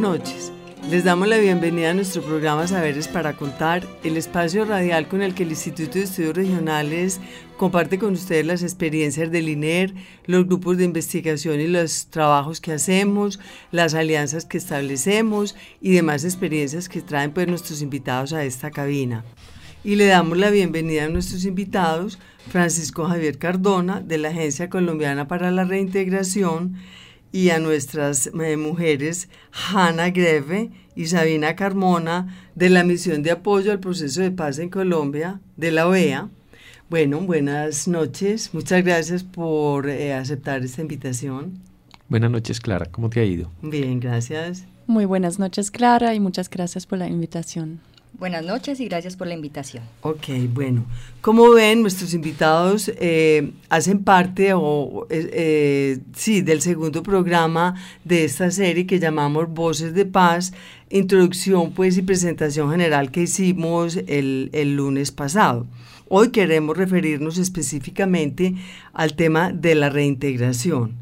Noches. Les damos la bienvenida a nuestro programa Saberes para Contar, el espacio radial con el que el Instituto de Estudios Regionales comparte con ustedes las experiencias del INER, los grupos de investigación y los trabajos que hacemos, las alianzas que establecemos y demás experiencias que traen pues, nuestros invitados a esta cabina. Y le damos la bienvenida a nuestros invitados, Francisco Javier Cardona, de la Agencia Colombiana para la Reintegración, y a nuestras eh, mujeres Hanna Greve y Sabina Carmona de la misión de apoyo al proceso de paz en Colombia de la OEA. Bueno, buenas noches. Muchas gracias por eh, aceptar esta invitación. Buenas noches, Clara. ¿Cómo te ha ido? Bien, gracias. Muy buenas noches, Clara, y muchas gracias por la invitación. Buenas noches y gracias por la invitación. Ok, bueno. Como ven, nuestros invitados eh, hacen parte o, eh, eh, sí, del segundo programa de esta serie que llamamos Voces de Paz, introducción pues y presentación general que hicimos el, el lunes pasado. Hoy queremos referirnos específicamente al tema de la reintegración.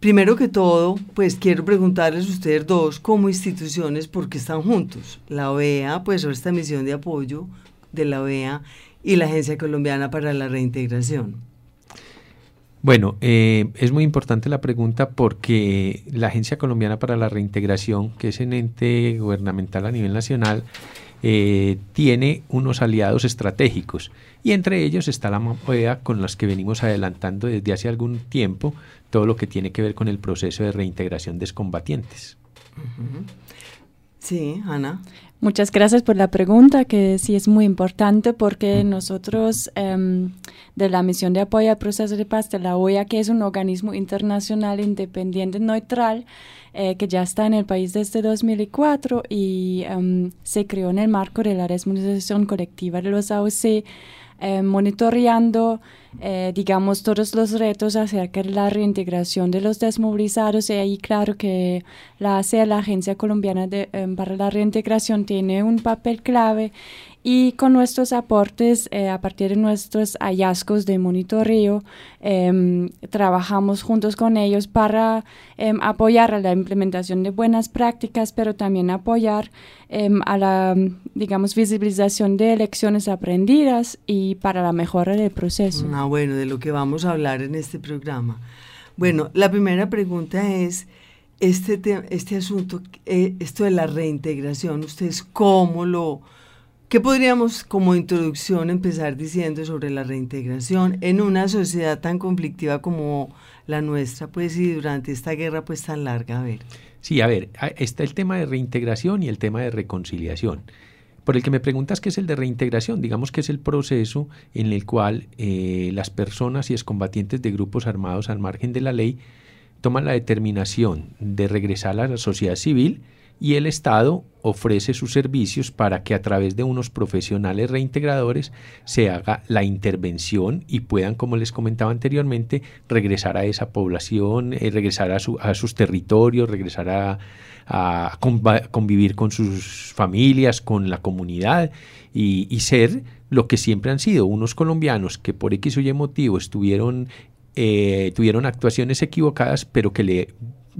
Primero que todo, pues quiero preguntarles a ustedes dos, como instituciones, ¿por qué están juntos? La OEA, pues esta misión de apoyo de la OEA y la Agencia Colombiana para la Reintegración. Bueno, eh, es muy importante la pregunta porque la Agencia Colombiana para la Reintegración, que es un ente gubernamental a nivel nacional, eh, tiene unos aliados estratégicos y entre ellos está la OEA con los que venimos adelantando desde hace algún tiempo todo lo que tiene que ver con el proceso de reintegración de excombatientes. Sí, Ana. Muchas gracias por la pregunta, que sí es muy importante porque nosotros em, de la misión de apoyo al proceso de paz de la OEA, que es un organismo internacional independiente neutral, eh, que ya está en el país desde 2004 y em, se creó en el marco de la responsabilización colectiva de los AOC, eh, monitoreando, eh, digamos, todos los retos acerca de la reintegración de los desmovilizados. Y ahí, claro que la ACE, la Agencia Colombiana de, eh, para la Reintegración, tiene un papel clave y con nuestros aportes, eh, a partir de nuestros hallazgos de monitoreo, em, trabajamos juntos con ellos para em, apoyar a la implementación de buenas prácticas, pero también apoyar em, a la, digamos, visibilización de lecciones aprendidas y para la mejora del proceso. Ah, bueno, de lo que vamos a hablar en este programa. Bueno, la primera pregunta es, este, este asunto, eh, esto de la reintegración, ¿ustedes cómo lo ¿Qué podríamos como introducción empezar diciendo sobre la reintegración en una sociedad tan conflictiva como la nuestra, pues y durante esta guerra pues tan larga? A ver. Sí, a ver, está el tema de reintegración y el tema de reconciliación. Por el que me preguntas qué es el de reintegración, digamos que es el proceso en el cual eh, las personas y excombatientes de grupos armados al margen de la ley toman la determinación de regresar a la sociedad civil y el Estado ofrece sus servicios para que a través de unos profesionales reintegradores se haga la intervención y puedan, como les comentaba anteriormente, regresar a esa población, eh, regresar a, sus territorios, regresar a, convivir con sus familias, con la comunidad y, ser lo que siempre han sido, unos colombianos que por X o Y motivo estuvieron, eh, tuvieron actuaciones equivocadas, pero que le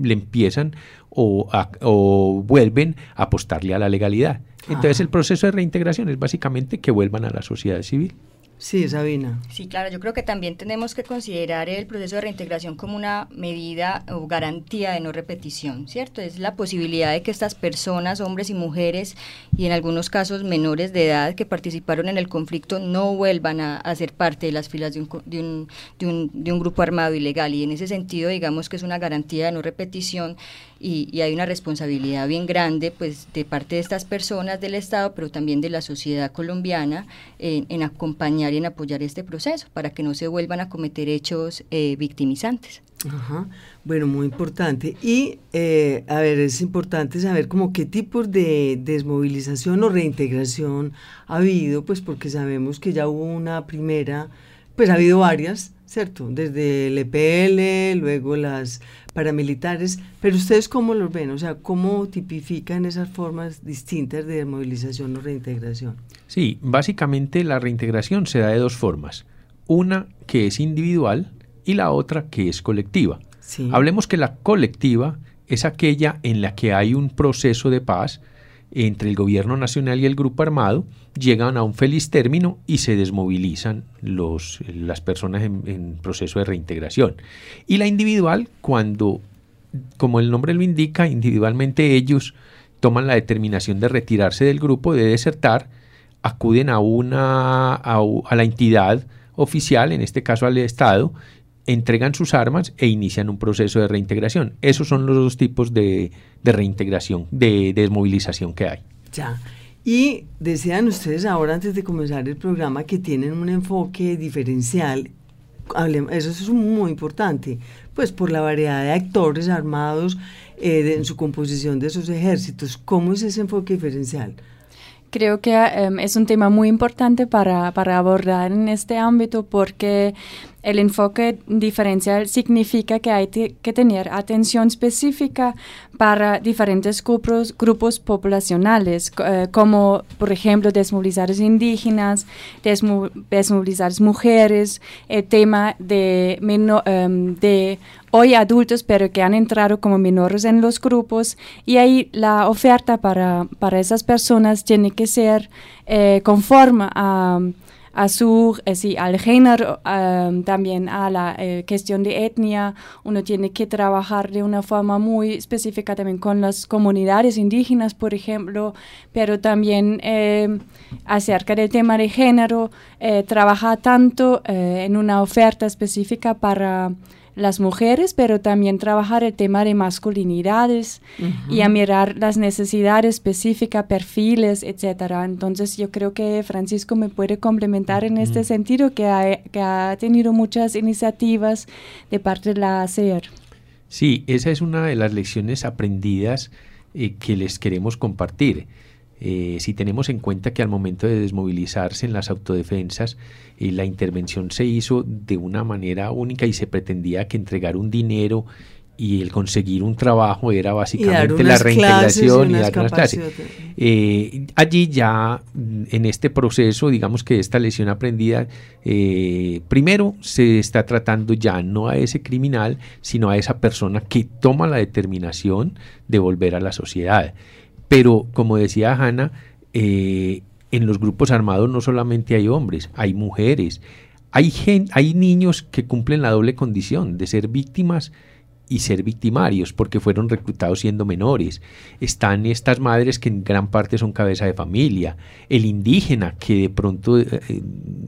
le empiezan o, vuelven a apostarle a la legalidad. Entonces el proceso de reintegración es básicamente que vuelvan a la sociedad civil. Sí, Sabina. Sí, claro, yo creo que también tenemos que considerar el proceso de reintegración como una medida o garantía de no repetición, ¿cierto? Es la posibilidad de que estas personas, hombres y mujeres, y en algunos casos menores de edad que participaron en el conflicto, no vuelvan a, ser parte de las filas de un, de, un, de, un, de un grupo armado ilegal. Y en ese sentido, digamos que es una garantía de no repetición y, hay una responsabilidad bien grande pues de parte de estas personas del Estado, pero también de la sociedad colombiana en, en acompañar y en apoyar este proceso para que no se vuelvan a cometer hechos eh, victimizantes. Ajá. Bueno, muy importante. Y, eh, a ver, es importante saber como qué tipos de desmovilización o reintegración ha habido, pues porque sabemos que ya hubo una primera, pues ha habido varias, ¿cierto? Desde el EPL, luego las paramilitares, pero ustedes cómo los ven, o sea, cómo tipifican esas formas distintas de movilización o reintegración. Sí, básicamente la reintegración se da de dos formas, una que es individual y la otra que es colectiva. Sí. Hablemos que la colectiva es aquella en la que hay un proceso de paz entre el gobierno nacional y el grupo armado, llegan a un feliz término y se desmovilizan los, las personas en, proceso de reintegración. Y la individual, cuando, como el nombre lo indica, individualmente ellos toman la determinación de retirarse del grupo, de desertar, acuden a, una, a la entidad oficial, en este caso al Estado, entregan sus armas e inician un proceso de reintegración. Esos son los dos tipos de, de reintegración, de, de, desmovilización que hay. Ya. Y decían ustedes ahora, antes de comenzar el programa, que tienen un enfoque diferencial. Eso es muy importante, pues por la variedad de actores armados eh, de, en su composición de esos ejércitos. ¿Cómo es ese enfoque diferencial? Creo que um, es un tema muy importante para, para abordar en este ámbito porque el enfoque diferencial significa que hay que tener atención específica para diferentes grupos, grupos poblacionales, eh, como por ejemplo desmovilizar indígenas, desmo desmovilizar mujeres, el tema de, um, de hoy adultos, pero que han entrado como menores en los grupos, y ahí la oferta para, para esas personas tiene que ser eh, conforme a su, eh, sí, al género, um, también a la eh, cuestión de etnia. Uno tiene que trabajar de una forma muy específica también con las comunidades indígenas, por ejemplo, pero también eh, acerca del tema de género, trabaja tanto en una oferta específica para las mujeres, pero también trabajar el tema de masculinidades uh -huh. y a mirar las necesidades específicas, perfiles, etcétera. Entonces yo creo que Francisco me puede complementar en este uh -huh. sentido, que ha, que ha tenido muchas iniciativas de parte de la ACER. Sí, esa es una de las lecciones aprendidas eh, que les queremos compartir. Eh, si tenemos en cuenta que al momento de desmovilizarse en las autodefensas, eh, la intervención se hizo de una manera única y se pretendía que entregar un dinero y el conseguir un trabajo era básicamente la reintegración y, dar unas clases. Eh, allí ya mm, en este proceso, digamos que esta lesión aprendida, eh, primero se está tratando ya no a ese criminal, sino a esa persona que toma la determinación de volver a la sociedad. Pero, como decía Hanna, eh, en los grupos armados no solamente hay hombres, hay mujeres, hay, gen, hay niños que cumplen la doble condición de ser víctimas y ser victimarios porque fueron reclutados siendo menores. Están estas madres que en gran parte son cabeza de familia. El indígena que de pronto, eh,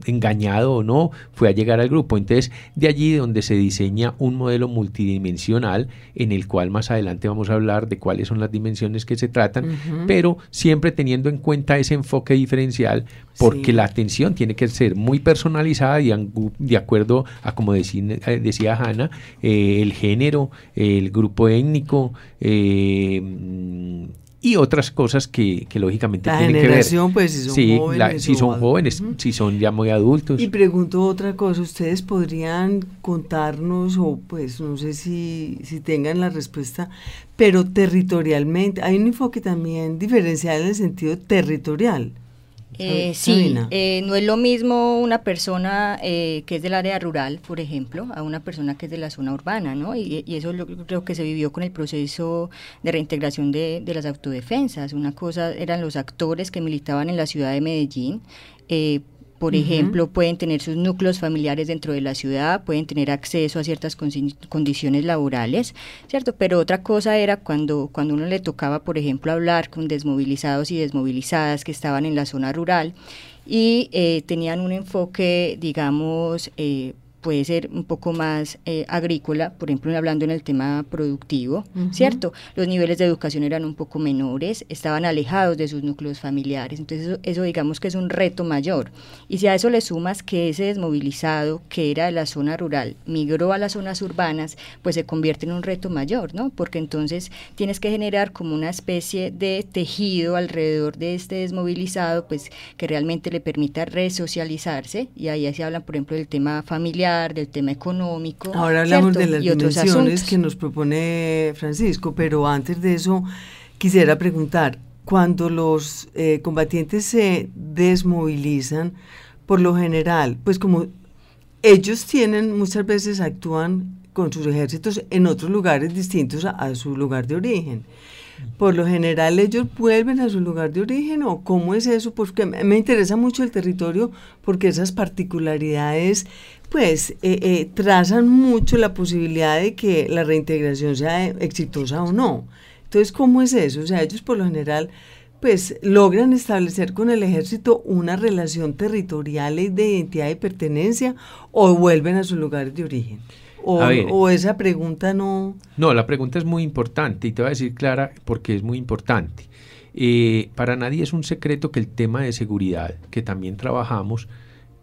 engañado o no, fue a llegar al grupo. Entonces, de allí donde se diseña un modelo multidimensional en el cual más adelante vamos a hablar de cuáles son las dimensiones que se tratan, uh -huh. pero siempre teniendo en cuenta ese enfoque diferencial porque sí. la atención tiene que ser muy personalizada y de acuerdo a como decía, decía Hanna, eh, el género, el grupo étnico eh, y otras cosas que, que lógicamente la tienen que ver. Pues, si son sí, jóvenes, la, si son jóvenes, uh -huh. si son ya muy adultos. Y pregunto otra cosa, ustedes podrían contarnos o pues no sé si, si tengan la respuesta, pero territorialmente, hay un enfoque también diferencial en el sentido territorial. Eh, sí, eh, no es lo mismo una persona eh, que es del área rural, por ejemplo, a una persona que es de la zona urbana, ¿no? Y, y eso lo, creo que se vivió con el proceso de reintegración de, de, las autodefensas. Una cosa eran los actores que militaban en la ciudad de Medellín, por ejemplo, pueden tener sus núcleos familiares dentro de la ciudad, pueden tener acceso a ciertas condiciones laborales, ¿cierto? Pero otra cosa era cuando, cuando uno le tocaba, por ejemplo, hablar con desmovilizados y desmovilizadas que estaban en la zona rural y eh, tenían un enfoque, digamos, eh, puede ser un poco más eh, agrícola, por ejemplo, hablando en el tema productivo, ¿cierto? Los niveles de educación eran un poco menores, estaban alejados de sus núcleos familiares, entonces eso, digamos que es un reto mayor. Y si a eso le sumas que ese desmovilizado que era de la zona rural migró a las zonas urbanas, pues se convierte en un reto mayor, ¿no? Porque entonces tienes que generar como una especie de tejido alrededor de este desmovilizado, pues que realmente le permita resocializarse, y ahí se habla, por ejemplo, del tema familiar, del tema económico. Ahora hablamos de las dimensiones que nos propone Francisco, pero antes de eso quisiera preguntar, cuando los eh, combatientes se desmovilizan, por lo general, pues como ellos tienen, muchas veces actúan con sus ejércitos en otros lugares distintos a su lugar de origen por lo general ellos vuelven a su lugar de origen o cómo es eso, porque me interesa mucho el territorio porque esas particularidades pues eh, eh, trazan mucho la posibilidad de que la reintegración sea exitosa o no. Entonces, ¿cómo es eso? O sea, ellos por lo general pues logran establecer con el ejército una relación territorial de identidad y pertenencia o vuelven a sus lugares de origen. O, esa pregunta no... No, la pregunta es muy importante y te voy a decir clara porque es muy importante. Eh, para nadie es un secreto que el tema de seguridad, que también trabajamos,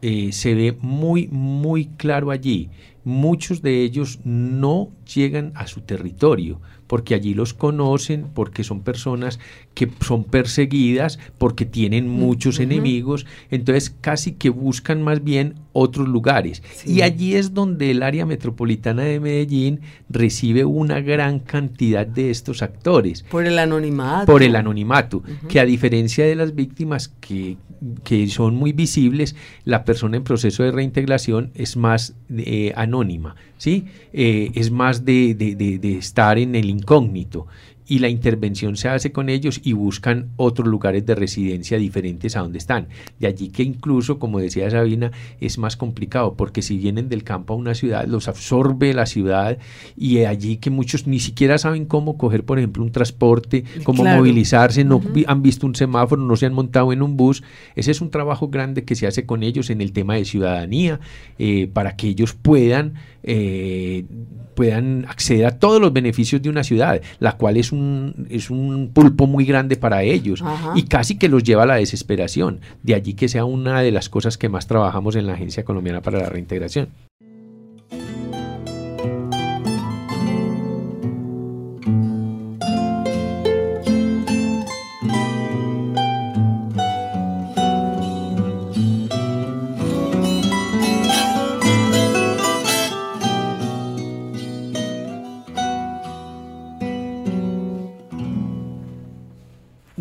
eh, se ve muy, muy claro allí. Muchos de ellos no llegan a su territorio porque allí los conocen, porque son personas que son perseguidas, porque tienen muchos enemigos, entonces casi que buscan más bien otros lugares. Y allí es donde el área metropolitana de Medellín recibe una gran cantidad de estos actores. Por el anonimato. Por el anonimato, que a diferencia de las víctimas que, que, son muy visibles, la persona en proceso de reintegración es más eh, anónima, ¿sí? Eh, es más de, de, de estar en el incógnito y la intervención se hace con ellos y buscan otros lugares de residencia diferentes a donde están. De allí que incluso, como decía Sabina, es más complicado porque si vienen del campo a una ciudad, los absorbe la ciudad y allí que muchos ni siquiera saben cómo coger, por ejemplo, un transporte, cómo movilizarse, no han visto un semáforo, no se han montado en un bus. Ese es un trabajo grande que se hace con ellos en el tema de ciudadanía eh, para que ellos puedan eh, puedan acceder a todos los beneficios de una ciudad, la cual es un, es un pulpo muy grande para ellos y casi que los lleva a la desesperación. De allí que sea una de las cosas que más trabajamos en la Agencia Colombiana para la Reintegración.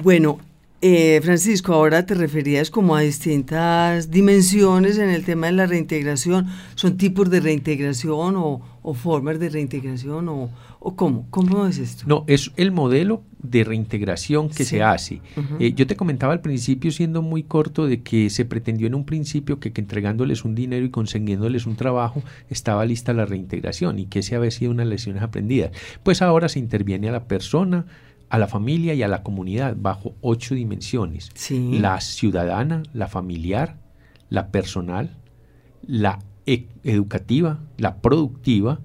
Bueno, eh, Francisco, ahora te referías como a distintas dimensiones en el tema de la reintegración. ¿Son tipos de reintegración o, formas de reintegración o, cómo? ¿Cómo es esto? No, es el modelo de reintegración que se hace. Eh, yo te comentaba al principio, siendo muy corto, de que se pretendió en un principio que, que, entregándoles un dinero y consiguiéndoles un trabajo estaba lista la reintegración y que ese había sido unas lecciones aprendidas. Pues ahora se interviene a la persona, a la familia y a la comunidad bajo ocho dimensiones. La ciudadana, la familiar, la personal, la e-, educativa, la productiva,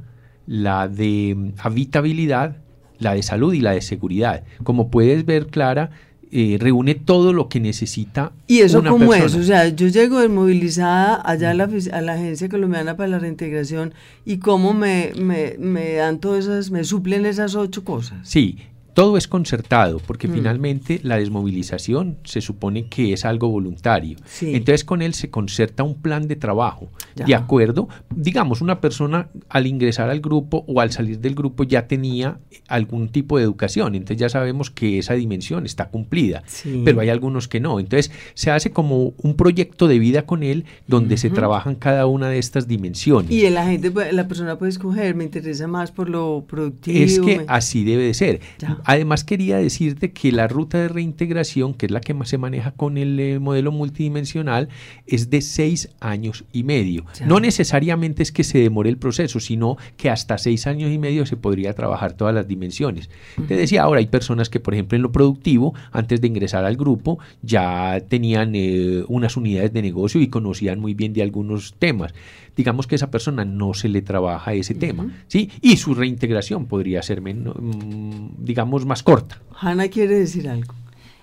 la de mm, habitabilidad, la de salud y la de seguridad. Como puedes ver, Clara, eh, reúne todo lo que necesita. ¿Y eso cómo es? O sea, yo llego desmovilizada allá a la, a la, Agencia Colombiana para la Reintegración y cómo me, me, me dan todas esas, me suplen esas ocho cosas. Sí, todo es concertado, porque mm. finalmente la desmovilización se supone que es algo voluntario. Entonces con él se concerta un plan de trabajo de acuerdo, digamos, una persona al ingresar al grupo o al salir del grupo ya tenía algún tipo de educación, entonces ya sabemos que esa dimensión está cumplida, pero hay algunos que no, entonces se hace como un proyecto de vida con él donde se trabajan cada una de estas dimensiones. Y la gente, la persona puede escoger, me interesa más por lo productivo. Es que así debe de ser. Además quería decirte que la ruta de reintegración, que es la que más se maneja con el eh, modelo multidimensional, es de seis años y medio. No necesariamente es que se demore el proceso, sino que hasta seis años y medio se podría trabajar todas las dimensiones. Te decía, ahora hay personas que, por ejemplo, en lo productivo, antes de ingresar al grupo, ya tenían eh, unas unidades de negocio y conocían muy bien de algunos temas. Digamos que esa persona no se le trabaja ese tema, ¿sí? Y su reintegración podría ser, menos, mm, digamos, más corta. Hanna quiere decir algo.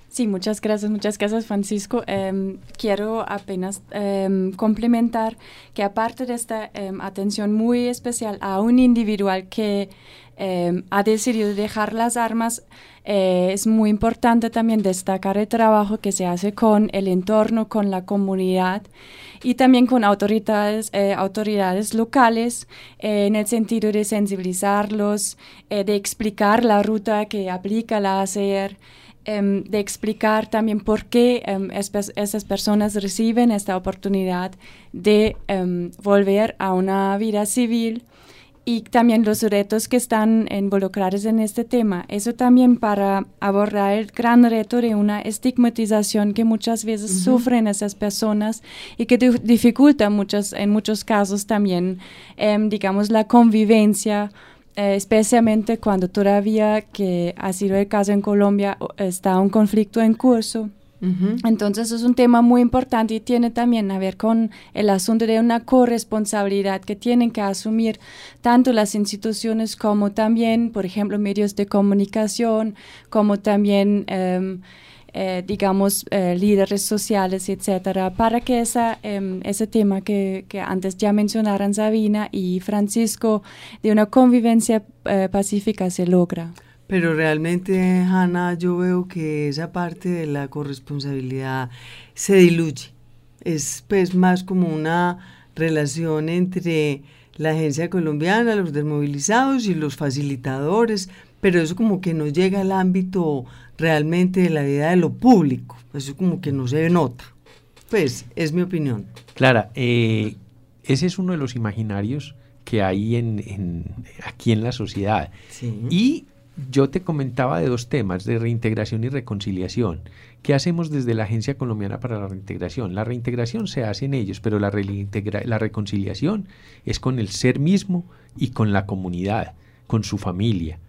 Sí, muchas gracias, muchas gracias Francisco. Em, quiero apenas em, complementar que aparte de esta em, atención muy especial a un individual que ha decidido dejar las armas, eh, es muy importante también destacar el trabajo que se hace con el entorno, con la comunidad y también con autoridades, eh, autoridades locales eh, en el sentido de sensibilizarlos, de explicar la ruta que aplica la ACR. Em, de explicar también por qué em, esas personas reciben esta oportunidad de em, volver a una vida civil y también los retos que están involucrados en este tema. Eso también para abordar el gran reto de una estigmatización que muchas veces sufren esas personas y que dificulta muchos, en muchos casos también, digamos, la convivencia eh, especialmente cuando todavía, que ha sido el caso en Colombia, está un conflicto en curso. Entonces es un tema muy importante y tiene también a ver con el asunto de una corresponsabilidad que tienen que asumir tanto las instituciones como también, por ejemplo, medios de comunicación, como también... Em, eh, digamos, eh, líderes sociales, etcétera, para que esa, em, ese tema que, que, antes ya mencionaron Sabina y Francisco de una convivencia eh, pacífica se logra. Pero realmente, Hanna, yo veo que esa parte de la corresponsabilidad se diluye. Es pues más como una relación entre la agencia colombiana, los desmovilizados y los facilitadores, pero eso como que no llega al ámbito realmente de la vida de lo público, eso como que no se nota. Pues es mi opinión. Clara, eh, ese es uno de los imaginarios que hay en, aquí en la sociedad. Y yo te comentaba de dos temas, de reintegración y reconciliación. ¿Qué hacemos desde la Agencia Colombiana para la Reintegración? La reintegración se hace en ellos, pero la, la reconciliación es con el ser mismo y con la comunidad, con su familia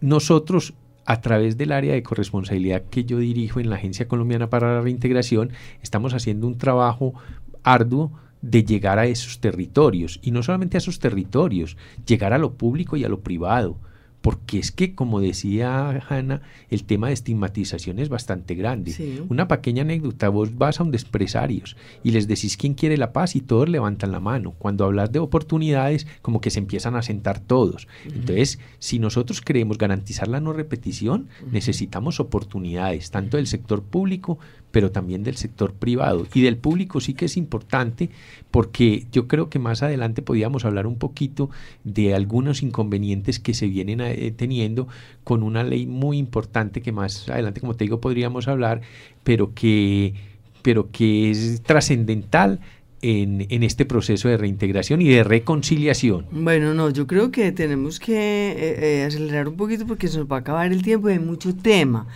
nosotros a través del área de corresponsabilidad que yo dirijo en la Agencia Colombiana para la Reintegración, estamos haciendo un trabajo arduo de llegar a esos territorios. Y no solamente a esos territorios, llegar a lo público y a lo privado, porque es que, como decía Hanna, el tema de estigmatización es bastante grande. Una pequeña anécdota, vos vas a un empresarios y les decís quién quiere la paz y todos levantan la mano. Cuando hablas de oportunidades, como que se empiezan a sentar todos. Entonces, si nosotros queremos garantizar la no repetición, necesitamos oportunidades, tanto del sector público, pero también del sector privado. Y del público sí que es importante porque yo creo que más adelante podíamos hablar un poquito de algunos inconvenientes que se vienen eh, teniendo con una ley muy importante que más adelante, como te digo, podríamos hablar, pero que, pero que es trascendental en, en, este proceso de reintegración y de reconciliación? Bueno, no, yo creo que tenemos que eh, eh, acelerar un poquito porque se nos va a acabar el tiempo de mucho tema.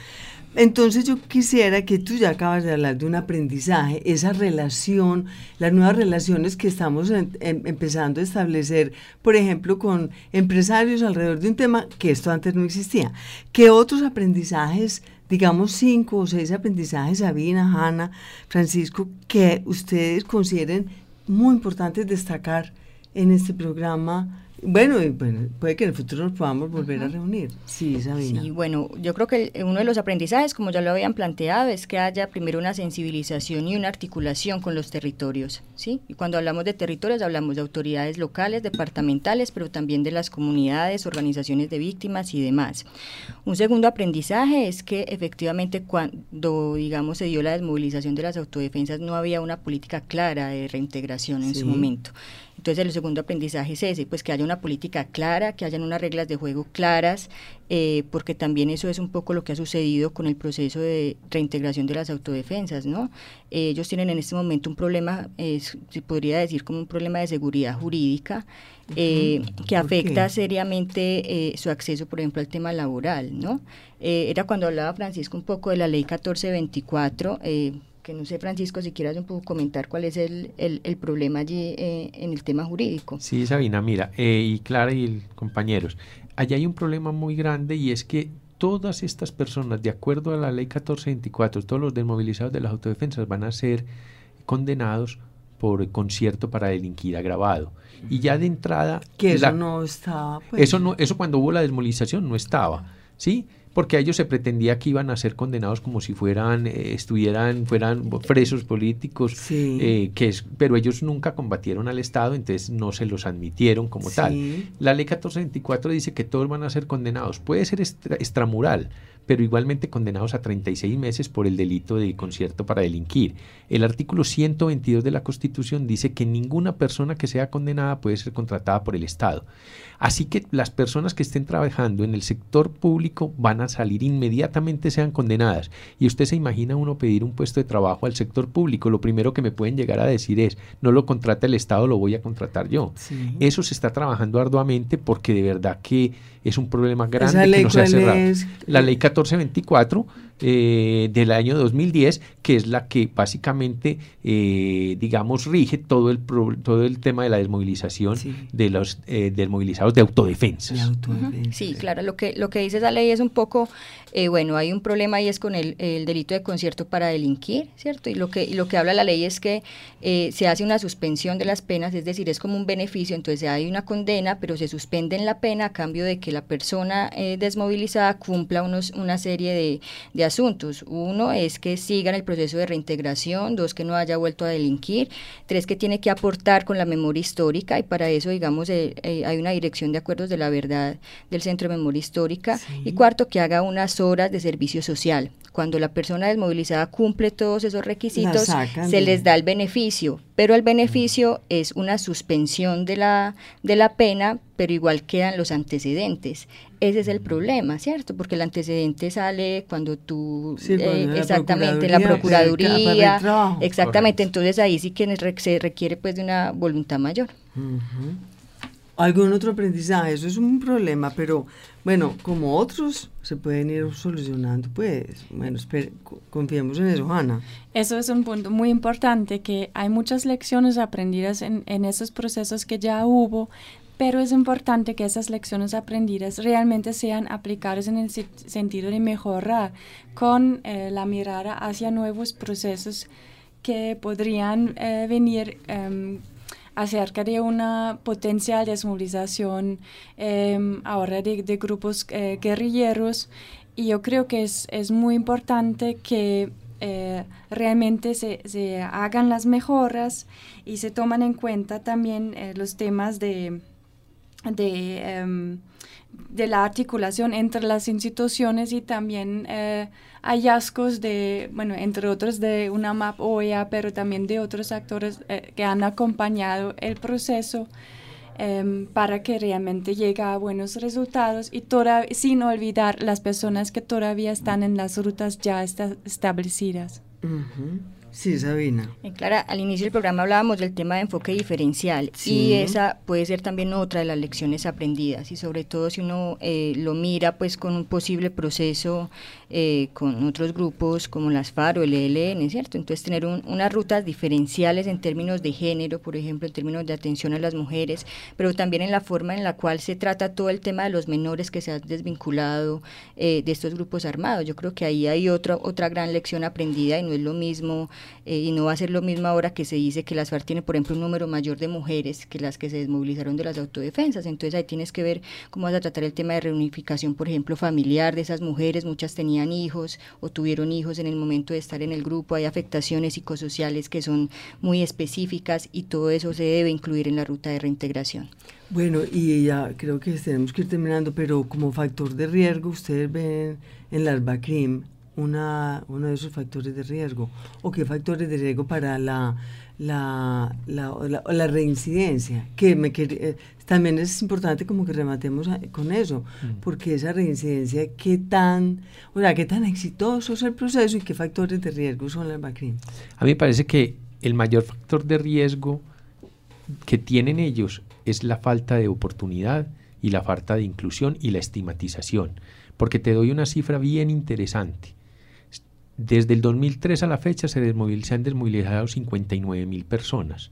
Entonces yo quisiera que tú ya acabas de hablar de un aprendizaje, esa relación, las nuevas relaciones que estamos em, empezando a establecer, por ejemplo, con empresarios alrededor de un tema que esto antes no existía. ¿Qué otros aprendizajes, digamos cinco o seis aprendizajes, Sabina, Hanna, Francisco, que ustedes consideren muy importantes destacar en este programa Bueno, y bueno, puede que en el futuro nos podamos volver a reunir. Sí, Sabina. Sí, bueno, yo creo que uno de los aprendizajes, como ya lo habían planteado, es que haya primero una sensibilización y una articulación con los territorios, ¿sí? Y cuando hablamos de territorios hablamos de autoridades locales, departamentales, pero también de las comunidades, organizaciones de víctimas y demás. Un segundo aprendizaje es que efectivamente cuando, digamos, se dio la desmovilización de las autodefensas no había una política clara de reintegración en su momento. Entonces el segundo aprendizaje es ese, pues que haya una política clara, que hayan unas reglas de juego claras, eh, porque también eso es un poco lo que ha sucedido con el proceso de reintegración de las autodefensas, ¿no? ellos tienen en este momento un problema, se podría decir como un problema de seguridad jurídica, eh, que afecta seriamente eh, su acceso, por ejemplo, al tema laboral, ¿no? era cuando hablaba Francisco un poco de la ley 1424, que no sé, Francisco, si quieras un poco comentar cuál es el, el, problema allí eh, en el tema jurídico. Sí, Sabina, mira, eh, y Clara y compañeros, allá hay un problema muy grande y es que todas estas personas, de acuerdo a la ley 1424, todos los desmovilizados de las autodefensas van a ser condenados por concierto para delinquir agravado. Y ya de entrada... Que eso no estaba... Pues. Eso, no, eso cuando hubo la desmovilización no estaba, ¿sí? Porque a ellos se pretendía que iban a ser condenados como si fueran, eh, estuvieran, fueran presos políticos, eh, que es, pero ellos nunca combatieron al Estado, entonces no se los admitieron como tal. La ley 1424 dice que todos van a ser condenados, puede ser extramural, pero igualmente condenados a 36 meses por el delito de concierto para delinquir. El artículo 122 de la Constitución dice que ninguna persona que sea condenada puede ser contratada por el Estado. Así que las personas que estén trabajando en el sector público van a salir inmediatamente sean condenadas. Y usted se imagina uno pedir un puesto de trabajo al sector público, lo primero que me pueden llegar a decir es, no lo contrata el Estado, lo voy a contratar yo. Eso se está trabajando arduamente porque de verdad que es un problema grande que no se ha cerrado. La ley 1424 eh, del año 2010, que es la que básicamente, eh, digamos, rige todo el, todo el tema de la desmovilización de los eh, desmovilizados de autodefensa. Sí, claro, lo que, lo que dice esa ley es un poco, bueno, hay un problema ahí es con el, delito de concierto para delinquir, ¿cierto? Y lo que, y lo que habla la ley es que se hace una suspensión de las penas, es decir, es como un beneficio, entonces hay una condena, pero se suspende en la pena a cambio de que la persona desmovilizada cumpla unos, una serie de, de asuntos. Uno es que siga en el proceso de reintegración, dos que no haya vuelto a delinquir, tres que tiene que aportar con la memoria histórica y para eso, digamos, eh, eh, hay una dirección de acuerdos de la verdad del Centro de Memoria Histórica y cuarto que haga unas horas de servicio social. Cuando la persona desmovilizada cumple todos esos requisitos, se les da el beneficio, pero el beneficio es una suspensión de la, de la pena, pero igual quedan los antecedentes. Ese es el problema, ¿cierto? Porque el antecedente sale cuando tú, eh, exactamente, la Procuraduría, exactamente, entonces ahí sí que se requiere pues de una voluntad mayor. ¿Algún otro aprendizaje? Eso es un problema, pero bueno, como otros se pueden ir solucionando, pues, bueno, confiemos en eso, Ana. Eso es un punto muy importante, que hay muchas lecciones aprendidas en, esos procesos que ya hubo, pero es importante que esas lecciones aprendidas realmente sean aplicadas en el sentido de mejorar con eh, la mirada hacia nuevos procesos que podrían eh, venir em, acerca de una potencial desmovilización em, ahora de, grupos eh, guerrilleros. Y yo creo que es, es muy importante que realmente se, se, hagan las mejoras y se toman en cuenta también los temas de de, em, de la articulación entre las instituciones y también eh, hallazgos de, bueno, entre otros de una MAP OEA, pero también de otros actores eh, que han acompañado el proceso em, para que realmente llegue a buenos resultados y sin olvidar las personas que todavía están en las rutas ya establecidas. Sí, Sabina. Eh, Clara, al inicio del programa hablábamos del tema de enfoque diferencial y esa puede ser también otra de las lecciones aprendidas y sobre todo si uno eh, lo mira pues con un posible proceso eh, con otros grupos como las FARO, el ELN, ¿cierto? Entonces tener unas rutas diferenciales en términos de género, por ejemplo, en términos de atención a las mujeres, pero también en la forma en la cual se trata todo el tema de los menores que se han desvinculado eh, de estos grupos armados. Yo creo que ahí hay otra, otra gran lección aprendida y no es lo mismo, eh, y no va a ser lo mismo ahora que se dice que las FARC tiene, por ejemplo, un número mayor de mujeres que las que se desmovilizaron de las autodefensas. Entonces ahí tienes que ver cómo vas a tratar el tema de reunificación, por ejemplo, familiar de esas mujeres. Muchas tenían hijos o tuvieron hijos en el momento de estar en el grupo. Hay afectaciones psicosociales que son muy específicas y todo eso se debe incluir en la ruta de reintegración. Bueno, y ya creo que tenemos que ir terminando, pero como factor de riesgo, ustedes ven en las BACRIM una, uno de esos factores de riesgo, o qué factores de riesgo para la, la, la, la, reincidencia, que me, eh, también es importante como que rematemos con eso, mm. porque esa reincidencia, qué tan, o sea, qué tan exitoso es el proceso y qué factores de riesgo son las BACRIM. A mí me parece que el mayor factor de riesgo que tienen ellos es la falta de oportunidad y la falta de inclusión y la estigmatización. Porque te doy una cifra bien interesante. Desde el 2003 a la fecha se, se han desmovilizado 59 mil personas,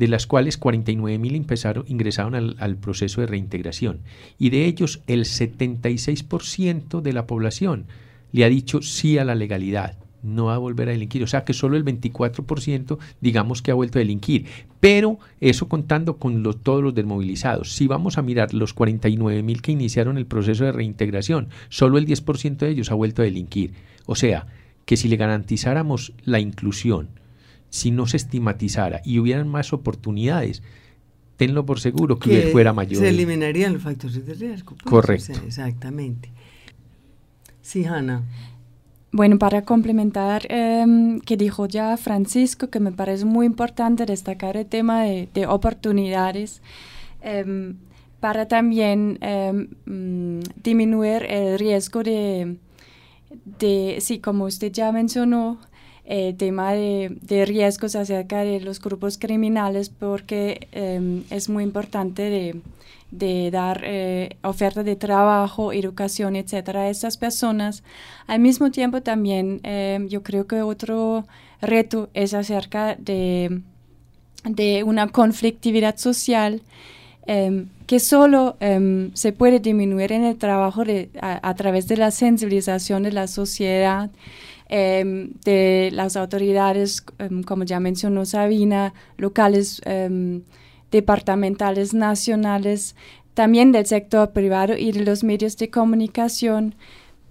de las cuales 49 mil ingresaron al, proceso de reintegración. Y de ellos el 76% de la población le ha dicho sí a la legalidad no va a volver a delinquir. O sea que solo el 24% digamos que ha vuelto a delinquir. Pero eso contando con todos los desmovilizados. Si vamos a mirar los 49 mil que iniciaron el proceso de reintegración, solo el 10% de ellos ha vuelto a delinquir. O sea que si le garantizáramos la inclusión, si no se estigmatizara y hubieran más oportunidades, tenlo por seguro que, fuera mayor. Se eliminarían los factores de riesgo. Pues, Correcto. exactamente. Sí, Hanna. Bueno, para complementar eh, que dijo ya Francisco, que me parece muy importante destacar el tema de, oportunidades em, para también mm, disminuir el riesgo de, de, sí, como usted ya mencionó, el tema de, riesgos acerca de los grupos criminales, porque es muy importante de dar eh, oferta de trabajo, educación, etcétera, a estas personas. Al mismo tiempo también eh, yo creo que otro reto es acerca de, de una conflictividad social em, que solo em, se puede disminuir en el trabajo a, través de la sensibilización de la sociedad, em, de las autoridades, como ya mencionó Sabina, locales departamentales nacionales, también del sector privado y de los medios de comunicación.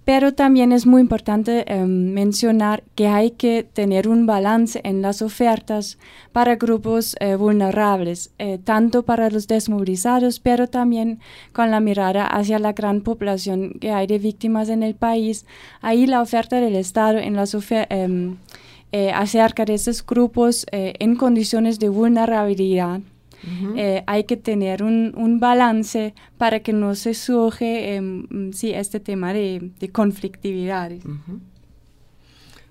Pero también es muy importante em, mencionar que hay que tener un balance en las ofertas para grupos eh, vulnerables, eh, tanto para los desmovilizados, pero también con la mirada hacia la gran población que hay de víctimas en el país. Ahí la oferta del Estado en las em, eh, acerca de esos grupos en condiciones de vulnerabilidad eh, hay que tener un, un, balance para que no se surge em, sí, este tema de, de conflictividad.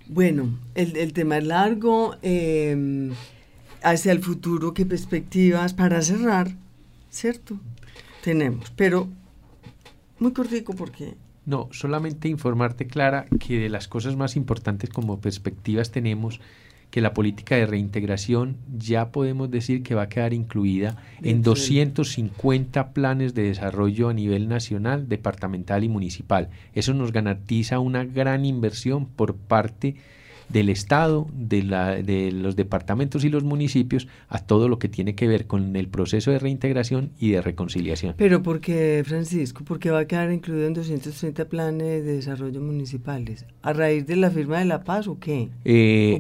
Bueno, el, el, tema es largo. Em, hacia el futuro, ¿qué perspectivas para cerrar? ¿Cierto? Tenemos, pero muy cortico porque no, solamente informarte, Clara, que de las cosas más importantes como perspectivas tenemos que la política de reintegración ya podemos decir que va a quedar incluida en 250 planes de desarrollo a nivel nacional, departamental y municipal. Eso nos garantiza una gran inversión por parte del Estado, de, la, de los departamentos y los municipios a todo lo que tiene que ver con el proceso de reintegración y de reconciliación. Pero ¿por qué, Francisco? ¿Por qué va a quedar incluido en 230 planes de desarrollo municipales? ¿A raíz de la firma de la paz o qué? Eh,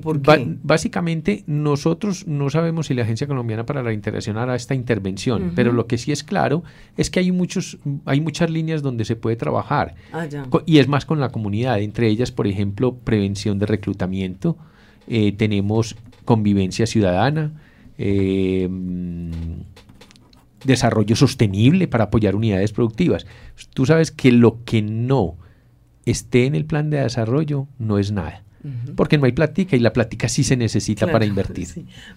básicamente nosotros no sabemos si la Agencia Colombiana para la Reintegración hará esta intervención, pero lo que sí es claro es que hay, muchos, hay muchas líneas donde se puede trabajar. Ah, y es más con la comunidad, entre ellas, por ejemplo, prevención de reclutamiento eh, tenemos convivencia ciudadana, eh, desarrollo sostenible para apoyar unidades productivas. Tú sabes que lo que no esté en el plan de desarrollo no es nada. Porque no hay plática y la plática sí se necesita para invertir.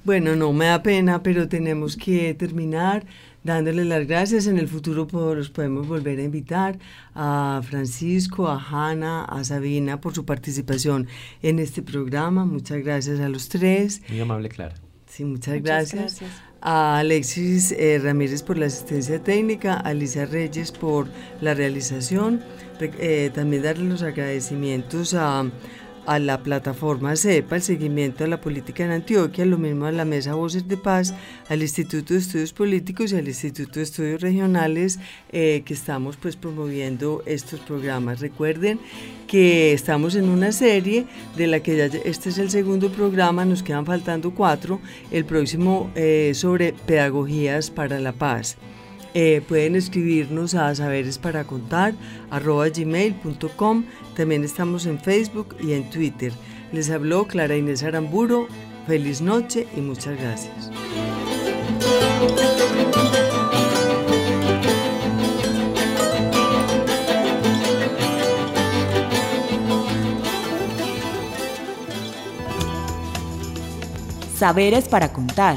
Bueno, no me da pena, pero tenemos que terminar. Dándoles las gracias. En el futuro los podemos volver a invitar a Francisco, a Hanna, a Sabina por su participación en este programa. Muchas gracias a los tres. Muy amable, Clara. Sí, muchas, gracias. A Alexis eh, Ramírez por la asistencia técnica, a Alicia Reyes por la realización. Eh, también darle los agradecimientos a a la plataforma CEPA, el seguimiento a la política en Antioquia, lo mismo a la Mesa Voces de Paz, al Instituto de Estudios Políticos y al Instituto de Estudios Regionales eh, que estamos pues promoviendo estos programas. Recuerden que estamos en una serie de la que ya este es el segundo programa, nos quedan faltando cuatro, el próximo eh, sobre pedagogías para la paz. Eh, pueden escribirnos a saberes para contar gmail.com. También estamos en Facebook y en Twitter. Les habló Clara Inés Aramburo. Feliz noche y muchas gracias. Saberes para contar